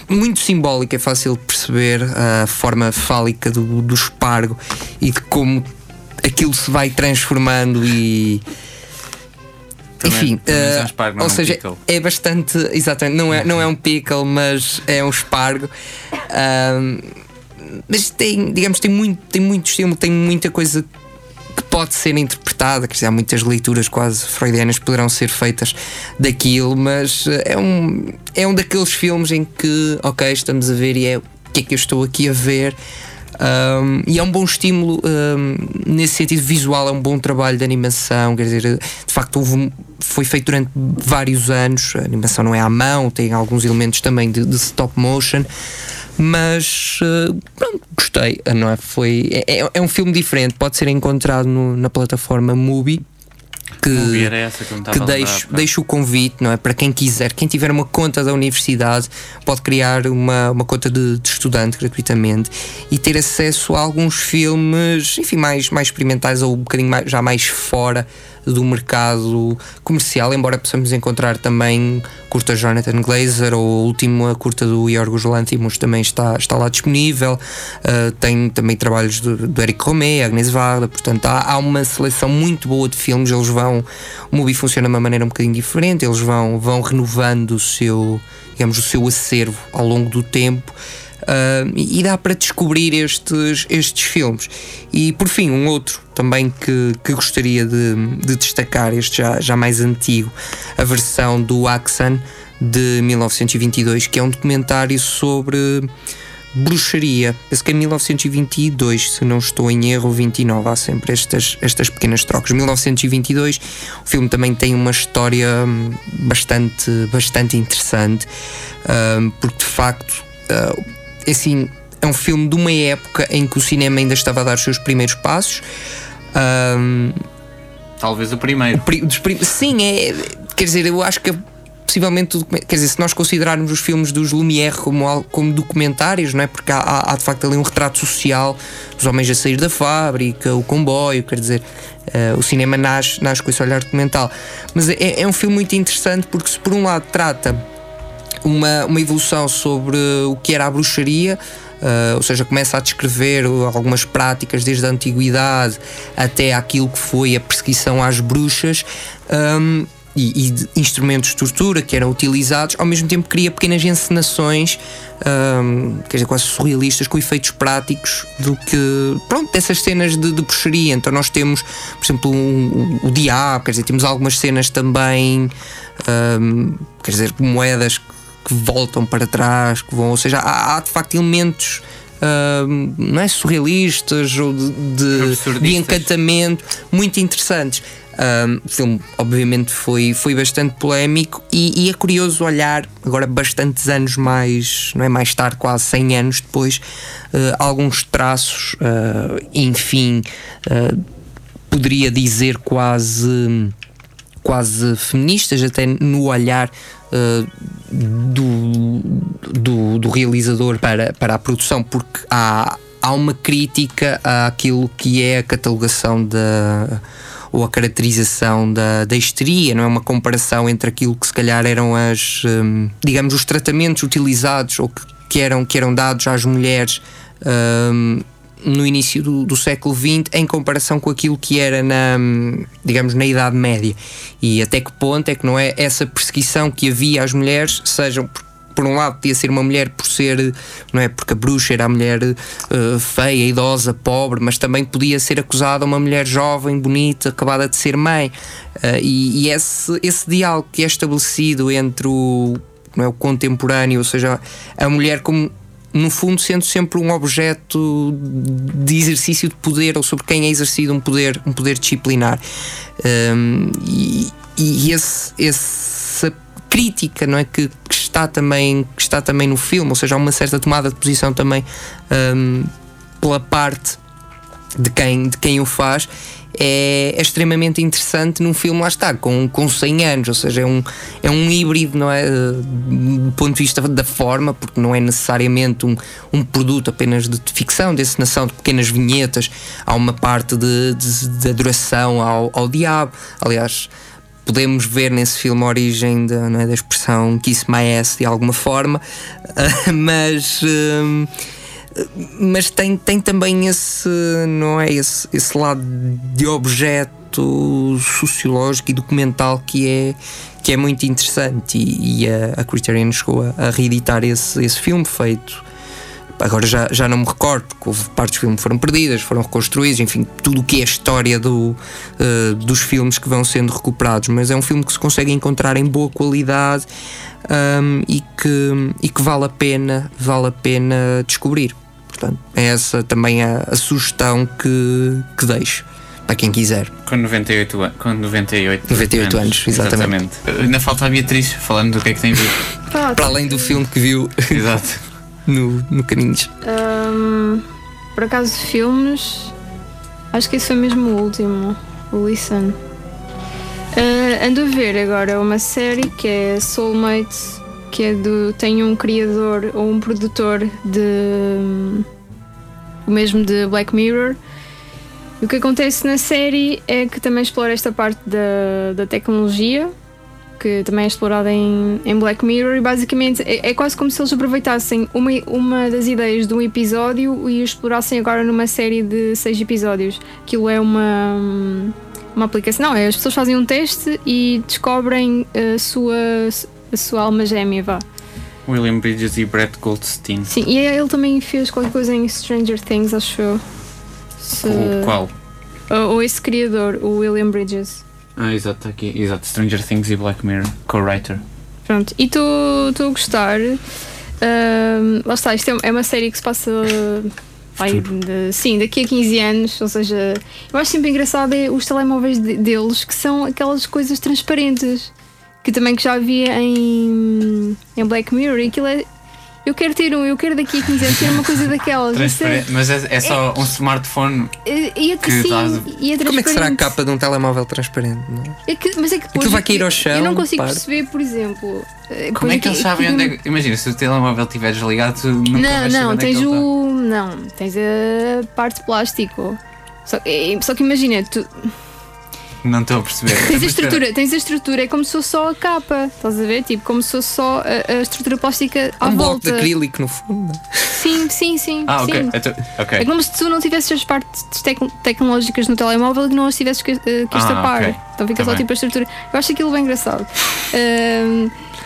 muito simbólico, é fácil de perceber a forma fálica do, do espargo e de como aquilo se vai transformando e. Também- Enfim, também é um eh, espargo, ou é um seja, é bastante. Exatamente, não é, não é um pickle, mas é um espargo. Ahm, mas tem, digamos, tem muito, tem muito estilo, tem muita coisa que pode ser interpretada, quer dizer, há muitas leituras quase freudianas que poderão ser feitas daquilo, mas eh, é um, é um daqueles filmes em que, ok, estamos a ver e é o que é que eu estou aqui a ver. Um, e é um bom estímulo um, nesse sentido visual, é um bom trabalho de animação. Quer dizer, de facto, houve, foi feito durante vários anos. A animação não é à mão, tem alguns elementos também de, de stop motion mas uh, pronto, gostei, não é? Foi, é, é, um filme diferente, pode ser encontrado no, na plataforma Mubi que, que, que deixo, deixo o convite, não é? Para quem quiser, quem tiver uma conta da universidade, pode criar uma, uma conta de, de estudante gratuitamente e ter acesso a alguns filmes, enfim, mais, mais experimentais ou um bocadinho mais, já mais fora do mercado comercial, embora possamos encontrar também curta Jonathan Glazer ou a última curta do Yorgos Lanthimos também está, está lá disponível. Uh, tem também trabalhos do, do Eric Romé, Agnes Varda, portanto há, há, uma seleção muito boa de filmes. Eles vão, o movie funciona de uma maneira um bocadinho diferente, eles vão, vão renovando o seu, digamos, o seu acervo ao longo do tempo. Uh, e dá para descobrir estes, estes filmes. E por fim, um outro também que, que gostaria de, de destacar, este já, já mais antigo, a versão do Axan de 1922, que é um documentário sobre bruxaria. Penso que é 1922, se não estou em erro, 29. Há sempre estas, estas pequenas trocas. 1922, o filme também tem uma história hum, bastante, bastante interessante, um, porque de facto. Assim, é um filme de uma época em que o cinema ainda estava a dar os seus primeiros passos. Um, Talvez o primeiro. O sim, é. Quer dizer, eu acho que possivelmente. Quer dizer, se nós considerarmos os filmes dos Lumière como, como documentários, não é? Porque há, há, há, de facto ali um retrato social dos homens a sair da fábrica, o comboio, quer dizer, uh, o cinema nasce, nasce com esse olhar documental. Mas é, é um filme muito interessante porque, se por um lado trata uma, uma evolução sobre o que era a bruxaria. Uh, ou seja, começa a descrever algumas práticas desde a antiguidade até aquilo que foi a perseguição às bruxas. Um, e, e instrumentos de tortura que eram utilizados, ao mesmo tempo cria pequenas encenações, um, quer dizer, quase surrealistas, com efeitos práticos do que, pronto, dessas cenas de, de bruxaria. Então nós temos, por exemplo, um, o, diabo, quer dizer, temos algumas cenas também, um, quer dizer, moedas que voltam para trás, que vão, ou seja, há, há de facto elementos uh, não é surrealistas ou de, de, de encantamento muito interessantes. O filme, obviamente, foi, foi bastante polémico e, e, é curioso olhar, agora bastantes anos mais, não é mais tarde, quase 100 anos depois, uh, alguns traços, uh, enfim, uh, poderia dizer quase, quase feministas, até no olhar uh, do, do, do, realizador para, para a produção, porque há, há uma crítica àquilo que é a catalogação da ou a caracterização da, da histeria, não é? Uma comparação entre aquilo que se calhar eram as, um, digamos, os tratamentos utilizados ou que, que, eram, que eram dados às mulheres um, no início do, do, século XX em comparação com aquilo que era na, digamos, na Idade Média. E até que ponto é que não é essa perseguição que havia às mulheres, sejam por um lado podia ser uma mulher por ser, não é? Porque a bruxa era a mulher uh, feia, idosa, pobre, mas também podia ser acusada uma mulher jovem, bonita, acabada de ser mãe. Uh, e, e esse, esse diálogo que é estabelecido entre o, não é, o contemporâneo, ou seja, a mulher como no fundo sendo sempre um objeto de exercício de poder ou sobre quem é exercido um poder, um poder disciplinar. Um, e, e esse, essa crítica não é que, que, está também que está também no filme, ou seja, há uma certa tomada de posição também um, pela parte de quem, de quem o faz é, é, extremamente interessante num filme, lá está, com, com 100 anos, ou seja, é um, é um híbrido, não é? Do ponto de vista da forma, porque não é necessariamente um, um produto apenas de ficção, de encenação, de pequenas vinhetas, há uma parte de, de, de adoração ao, ao diabo. Aliás, podemos ver nesse filme a origem da, é, da expressão Kiss My Ass de alguma forma, mas. Hum, mas tem, tem também esse, não é, esse, esse lado de objeto sociológico e documental que é, que é muito interessante. E, e a, a Criterion chegou a, a, reeditar esse, esse filme feito. Agora já, já não me recordo porque houve partes do filme que foram perdidas, foram reconstruídos enfim, tudo o que é a história do, uh, dos filmes que vão sendo recuperados. Mas é um filme que se consegue encontrar em boa qualidade um, e, que, e que vale a pena vale a pena descobrir Portanto, é essa também a, a sugestão que, que deixo para quem quiser. Com 98, an- com 98, 98 anos, exatamente. Ainda falta a Beatriz falando do que é que tem visto. Para além do filme que viu Exato. no, no Caminhos. hum, por acaso, filmes. Acho que esse foi mesmo o último. O Listen. Ah, ando a ver agora uma série que é Soulmate, que é do. tem um criador ou um produtor de. o mesmo de Black Mirror. E o que acontece na série é que também explora esta parte da, da tecnologia, que também é explorada em, em Black Mirror, e basicamente é, é quase como se eles aproveitassem uma, uma das ideias de um episódio e o explorassem agora numa série de seis episódios. Aquilo é uma, uma aplicação. Não, é, as pessoas fazem um teste e descobrem a sua, a sua alma gêmea, vá. William Bridges e Brett Goldstein. Sim, e ele também fez qualquer coisa em Stranger Things, acho eu. Se- O qual? ou, esse criador, o William Bridges. Ah, exato, tá aqui. Exato, Stranger Things e Black Mirror. Co-writer. Pronto, e estou a gostar. Ahm, lá está, isto é, é uma série que se passa. vai, de- sim, daqui a 15 anos, ou seja, eu acho sempre engraçado é os telemóveis de- deles que são aquelas coisas transparentes que também que já havia em, em Black Mirror e aquilo é. Eu quero ter um, eu quero daqui a 15 anos ter uma coisa daquelas. Mas é, é só um smartphone. E, é que Que sim, dá- e é Como é que será a capa de um telemóvel transparente? Não é? É que, mas é que depois, Aquilo vai cair ao eu- chão, Eu não consigo para. perceber, por exemplo. eh, Como é que eles sabem onde é que. Imagina, se o telemóvel estiver desligado, tu nunca Não, vais não, é tens está. o. Não, tens a parte de plástico. Só, é- só que imagina, tu Não estou a perceber. tens a estrutura, tens a estrutura, é como se fosse só a capa, estás a ver? Tipo, como se fosse só a, a estrutura plástica à um bloco volta. de acrílico no fundo. Sim, sim, sim. Ah, ok. sim. Então, ok. É como se tu não tivesses as partes tec- tecnológicas no telemóvel e que não as tivesses que, eh, que Ah, estapar. ok. Então fica Tá só tipo a estrutura. Eu acho aquilo bem engraçado.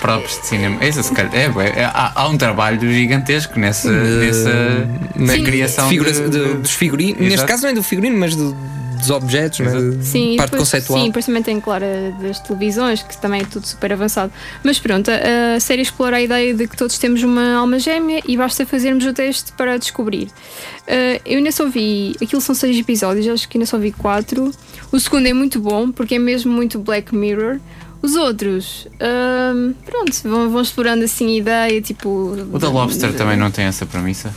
Próprios de cinema. Esse, se calhar, é, é, há, há um trabalho gigantesco nessa, nessa na criação figura- de, de- dos figurinos. Neste Exato. caso não é do figurino, mas do- dos objetos, é? De- Sim, parte depois, conceitual. Sim, depois também tem, claro, das televisões, que também é tudo super avançado. Mas pronto, a, a série explora a ideia de que todos temos uma alma gêmea e basta fazermos o teste para descobrir. Uh, eu ainda só vi, aquilo são seis episódios, acho que ainda só vi quatro. O segundo é muito bom, porque é mesmo muito Black Mirror. Os outros, ahm, pronto, vão, vão explorando assim a ideia, tipo. O da Lobster também não tem essa premissa?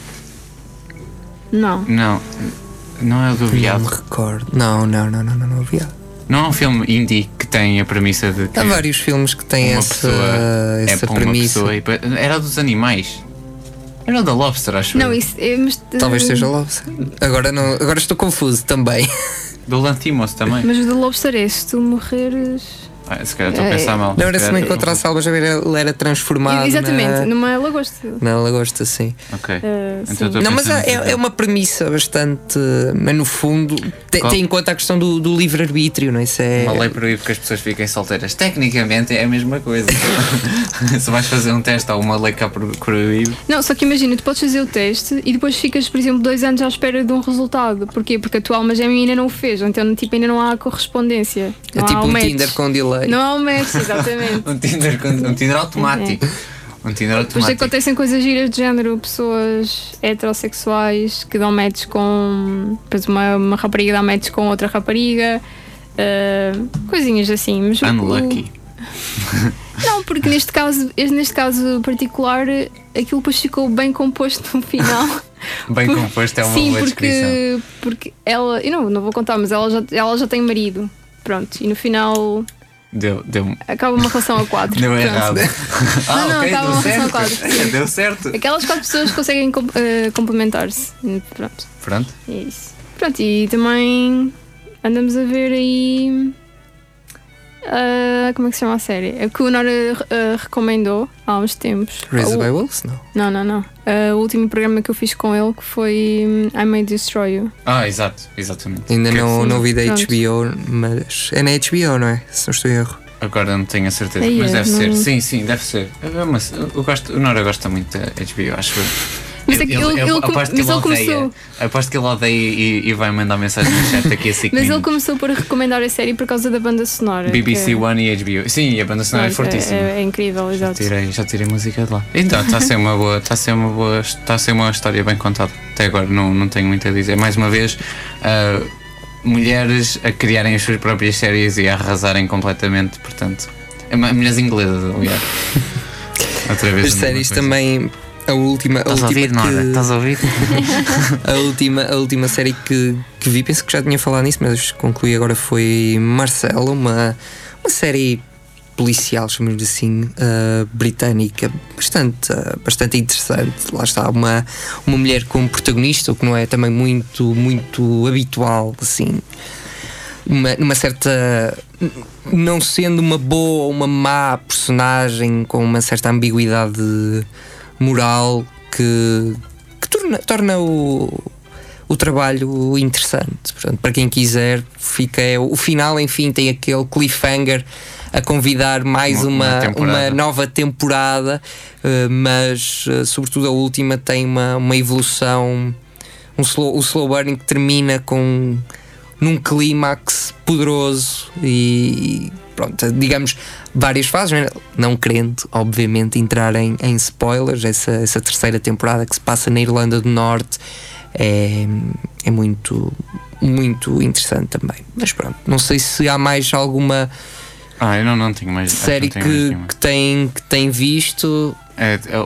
Não. Não. Não é o do Não me viado. recordo. Não, não, não, não, não, não havia. Não é um filme indie que tem a premissa de que Há vários filmes que têm uma essa, pessoa é essa para uma premissa. pessoa e Era dos animais. Era o da Lobster, acho. Não, eu. isso é. Mas, Talvez seja Lobster. Agora, não, agora estou confuso também. Do Lantimos também. Mas o da Lobster é se tu morreres. Ah, se calhar estou a É. pensar mal. Não era Se não encontrasse almas, ele era transformado. Exatamente, Na, numa lagosta. na lagosta, sim. Ok. Uh, Então sim. a Não, mas é, é uma premissa bastante. Mas no fundo, tem, em conta a questão do, do livre-arbítrio, não é? Isso é. Uma lei proíbe que as pessoas fiquem solteiras. Tecnicamente é a mesma coisa. Se vais fazer um teste, há uma lei que a pro- proíbe. Não, só que imagina, tu podes fazer o teste e depois ficas, por exemplo, dois anos à espera de um resultado. Porquê? Porque a tua alma gêmea ainda não o fez, então tipo, ainda não há correspondência. É Não há tipo o um match. Tinder com delay. Não há um match, exatamente. Um Tinder, um Tinder automático. Um Tinder Depois automático. acontecem coisas giras de género, pessoas heterossexuais que dão match com. Depois uma, uma rapariga dá match com outra rapariga. uh, coisinhas assim. Mas Unlucky. o- não, porque neste caso, neste caso particular, aquilo depois ficou bem composto no final. Bem Por- composto é uma Sim, boa descrição. porque, porque ela. Eu não, não vou contar, mas ela já, ela já tem marido. Pronto, e no final Deu, deu, acaba uma relação a quatro. deu Pronto. errado. ah, Não, não, ok, estava deu uma relação certo. quadra. deu certo. Aquelas quatro pessoas conseguem eh, complementar-se. Pronto, Pronto. é isso. Pronto, e também andamos a ver aí. Ah, como é que se chama a série? A que o Nora ah, recomendou há uns tempos. Raised by Wolves? Não. Não, não, não. Ah, o último programa que eu fiz com ele que foi hum, I May Destroy You. Ah, exato, exatamente. Ainda Que- não, não vi da pronto. HBO, mas é na HBO, não é? Se não estou em erro. Agora não tenho a certeza, Aí mas é, deve não- ser. Sim, sim, deve ser. É uma- eu gosto, o Nora gosta muito da HBO, acho eu. Mas é que ele- ele come- aposto que mas ele ele odeia. começou- Aposto que ele odeia e, e vai mandar mensagem no chat daqui a 5 Mas ele começou por recomendar a série por causa da banda sonora. BBC que- One e HBO. Sim, a banda sonora é Pronto, fortíssima. É, é incrível, exato. Tirei, já tirei música de lá. Então, está a ser uma boa, está a ser uma boa, está a ser uma história bem contada. Até agora não, não tenho muito a dizer. Mais uma vez, ah, mulheres a criarem as suas próprias séries e a arrasarem completamente, portanto. É mulheres inglesas, aliás. Outra vez. As séries coisa. também. A última, Estás a última ouvir, que, Estás a ouvir? a última, a última série que, que vi, penso que já tinha falado nisso, mas concluí agora foi Marcelo, uma, uma série policial, chamamos assim, uh, britânica, bastante, uh, bastante interessante. Lá está, uma, uma mulher como protagonista, o que não é também muito, muito habitual, assim. Uma, numa certa. Não sendo uma boa ou uma má personagem com uma certa ambiguidade moral que, que torna, torna o, o trabalho interessante. Portanto, para quem quiser, fica é, o final, enfim, tem aquele cliffhanger a convidar mais Uma- uma, uma nova temporada, eh, mas eh, sobretudo a última tem uma, uma evolução, um slow, o slow burning que termina com num clímax poderoso e pronto, digamos várias fases, né? não querendo obviamente entrar em, em spoilers, essa, essa terceira temporada que se passa na Irlanda do Norte é, é muito muito interessante também, mas pronto, não sei se há mais alguma Ah, eu não, não tenho mais. série não tenho mais que, nenhuma. que, tem, que tem visto É, é,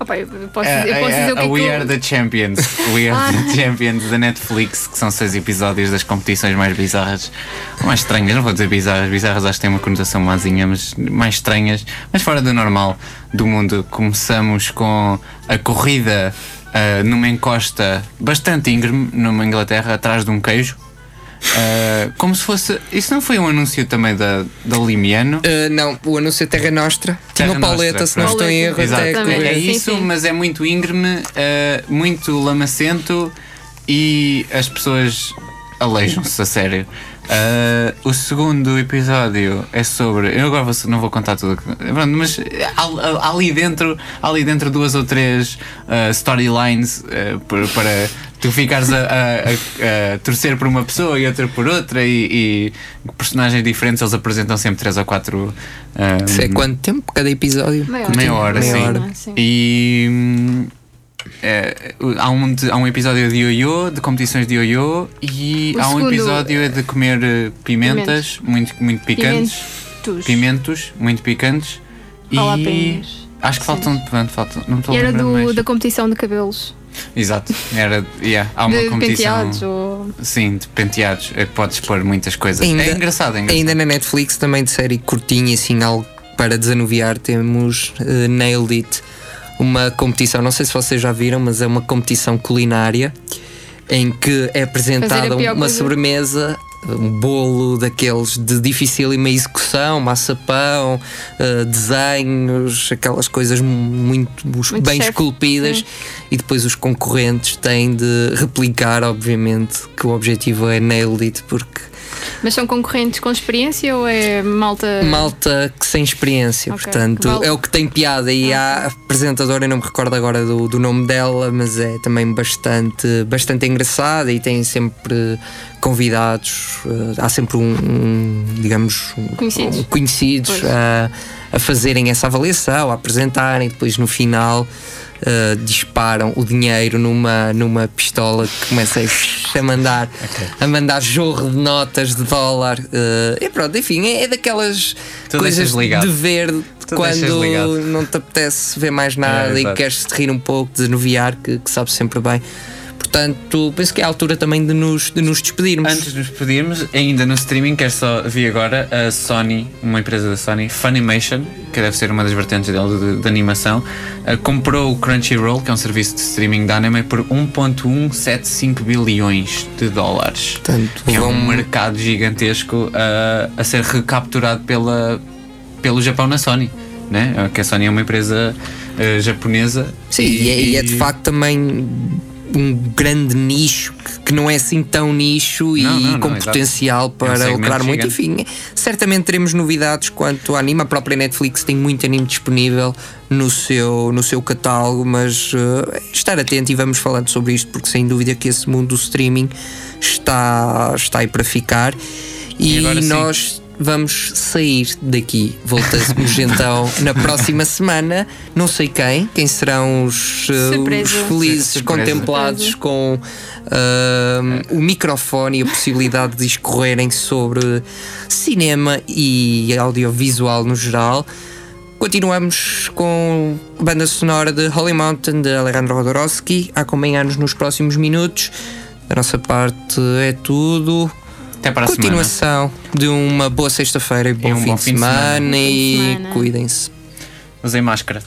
Opa, eu posso, é, dizer- eu posso é, dizer o que a é que We eu- Are the Champions. We Are the Champions da Netflix, que são seis episódios das competições mais bizarras, mais estranhas, não vou dizer bizarras, bizarras acho que tem uma conotação mazinha, mas mais estranhas, mas fora do normal do mundo. Começamos com a corrida ah, numa encosta bastante íngreme, numa Inglaterra, atrás de um queijo. Ah, como se fosse. Isso não foi um anúncio também da, da Limiano? Uh, não, o anúncio é Terra Nostra tinha Terra uma paleta, se não estou em erro, até exatamente. É correr. Sim, isso, sim. mas é muito íngreme, eh, muito lamacento e as pessoas aleijam-se a sério. Eh, o segundo episódio é sobre. Eu agora vou- não vou contar tudo, pronto, mas há, há ali dentro, há ali dentro duas ou três eh, storylines por- para tu ficares a, a- a- a torcer por uma pessoa e outra por outra e, e personagens diferentes eles apresentam sempre três ou quatro. Isso é quanto tempo cada episódio? Meia hora. Meia hora, Meia sim. hora. Sim. E hum, é, há, um de- há um episódio de ioiô, de competições de ioiô, e O há um episódio de comer eh, pimentas muito, muito picantes. Pimentos. Pimentos muito picantes. Jalapenos. E acho que faltam. Pronto, faltam não estou E era do, mais. da competição de cabelos. Exato. Era, yeah, há uma de competição. penteados. Ou... Sim, de penteados. É que podes pôr muitas coisas. Ainda- é engraçado, é engraçado. Ainda na Netflix também de série curtinha, assim, algo para desanuviar, temos eh, Nailed It, uma competição, não sei se vocês já viram, mas é uma competição culinária em que é apresentada uma coisa. sobremesa. Um bolo daqueles de dificílima execução, maçapão, eh, desenhos, aquelas coisas muito, Muito bem esculpidas, sim. e depois os concorrentes têm de replicar, obviamente, que o objetivo é nailed it, porque Mas são concorrentes com experiência ou é malta. malta que sem experiência, Ok, portanto, vale. é o que tem piada. E há a apresentadora, eu não me recordo agora do, do nome dela, mas é também bastante, bastante engraçada e tem sempre convidados, eh, há sempre um, um, digamos, Conhecidos. um- conhecidos a, a fazerem essa avaliação, a apresentarem, depois no final. Eh, disparam o dinheiro numa, numa pistola que começa a, mandar a mandar jorro de notas de dólar eh, e pronto, enfim, é, é daquelas Tu coisas de ver Tu quando não te apetece ver mais nada É, e queres te rir um pouco, desanuviar, que, que sabe sempre bem. Portanto, penso que é a altura também de nos, de nos despedirmos. Antes de nos despedirmos, ainda no streaming, quero só vi agora a Sony, uma empresa da Sony, Funimation, que deve ser uma das vertentes dele de, de animação, eh, comprou o Crunchyroll, que é um serviço de streaming de anime, por 1,175 bilhões de dólares. Portanto, Que é um mercado gigantesco eh, a ser recapturado pela, pelo Japão na Sony. Né? Que a Sony é uma empresa eh, japonesa. Sim, e, é, e é de facto também um grande nicho que, que não é assim tão nicho e Não, não, não, com exato. potencial para segmento lucrar muito. Enfim, certamente teremos novidades quanto ao anime. A própria Netflix tem muito anime disponível no seu, no seu catálogo, mas eh, estar atento e vamos falando sobre isto, porque sem dúvida que esse mundo do streaming está, está aí para ficar. E, E agora sim. Vamos sair daqui. Voltamos então na próxima semana. Não sei quem, quem serão os, eh, os felizes Surpresa. contemplados Surpresa. com ahm, o microfone e a possibilidade de escorrerem sobre cinema e audiovisual no geral. Continuamos com a banda sonora de Holy Mountain de Alejandro Rodorowski acompanhar-nos nos próximos minutos. Da nossa parte é tudo. Até para a semana. Continuação de uma boa sexta-feira e bom, um fim, bom de fim de semana. semana e semana. cuidem-se. Usem máscara.